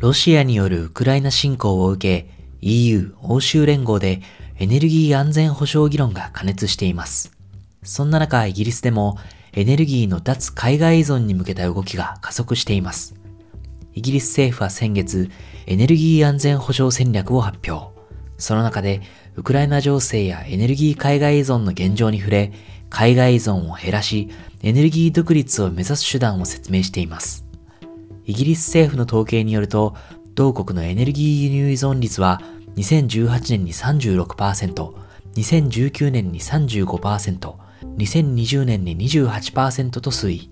ロシアによるウクライナ侵攻を受け、EU 欧州連合でエネルギー安全保障議論が加熱しています。そんな中、イギリスでもエネルギーの脱海外依存に向けた動きが加速しています。イギリス政府は先月、エネルギー安全保障戦略を発表。その中で、ウクライナ情勢やエネルギー海外依存の現状に触れ、海外依存を減らし、エネルギー独立を目指す手段を説明しています。イギリス政府の統計によると、同国のエネルギー輸入依存率は2018年に36%、2019年に35%、2020年に28%と推移。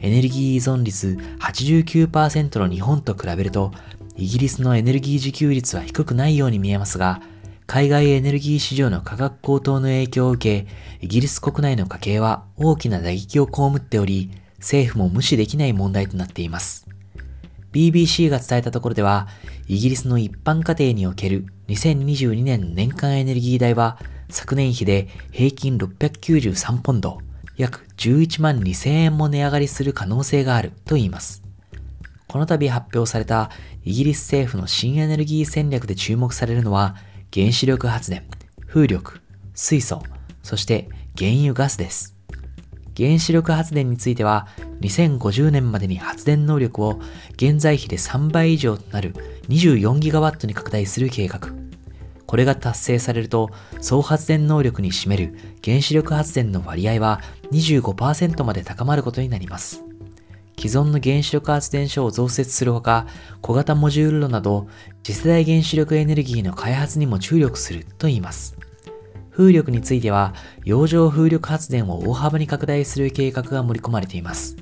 エネルギー依存率89%の日本と比べると、イギリスのエネルギー自給率は低くないように見えますが、海外エネルギー市場の価格高騰の影響を受け、イギリス国内の家計は大きな打撃を被っており、政府も無視できない問題となっています。BBC が伝えたところでは、イギリスの一般家庭における2022年年間エネルギー代は昨年比で平均693ポンド、約11万2000円も値上がりする可能性があると言います。この度発表されたイギリス政府の新エネルギー戦略で注目されるのは原子力発電、風力、水素、そして原油ガスです。原子力発電については2050年までに発電能力を現在比で3倍以上となる24ギガワットに拡大する計画。これが達成されると総発電能力に占める原子力発電の割合は25%まで高まることになります。既存の原子力発電所を増設するほか、小型モジュール炉など次世代原子力エネルギーの開発にも注力すると言います。風力については、洋上風力発電を大幅に拡大する計画が盛り込まれています。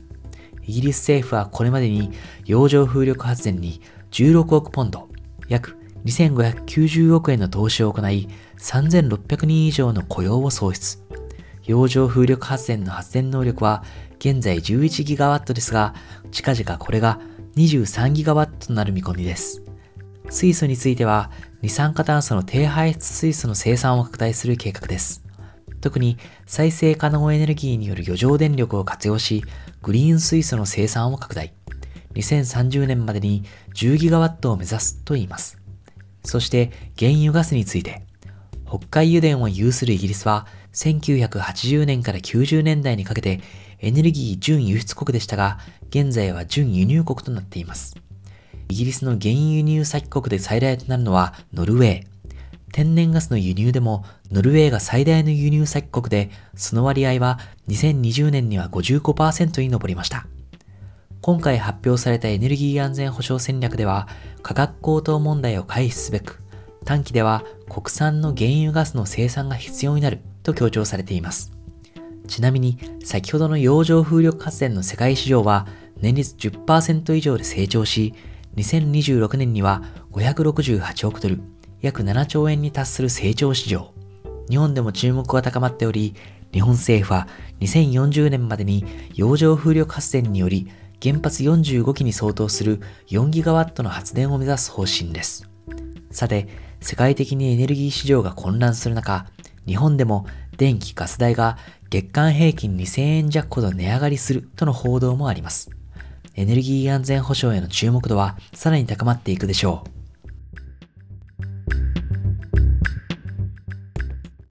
イギリス政府はこれまでに洋上風力発電に16億ポンド、約2590億円の投資を行い、3600人以上の雇用を創出。洋上風力発電の発電能力は現在11ギガワットですが、近々これが23ギガワットとなる見込みです。水素については二酸化炭素の低排出水素の生産を拡大する計画です。特に再生可能エネルギーによる余剰電力を活用し、グリーン水素の生産を拡大。2030年までに10ギガワットを目指すと言います。そして原油ガスについて、北海油田を有するイギリスは1980年から90年代にかけてエネルギー準輸出国でしたが、現在は準輸入国となっています。イギリスの原油輸入先国で最大となるのはノルウェー。天然ガスの輸入でもノルウェーが最大の輸入先国で、その割合は2020年には55%に上りました。今回発表されたエネルギー安全保障戦略では、価格高騰問題を回避すべく、短期では国産の原油ガスの生産が必要になると強調されています。ちなみに、先ほどの洋上風力発電の世界市場は年率10%以上で成長し、2026年には568億ドル、約7兆円に達する成長市場。日本でも注目が高まっており、日本政府は2040年までに洋上風力発電により原発45基に相当する4ギガワットの発電を目指す方針です。さて、世界的にエネルギー市場が混乱する中、日本でも電気・ガス代が月間平均2000円弱ほど値上がりするとの報道もあります。エネルギー安全保障への注目度はさらに高まっていくでしょう。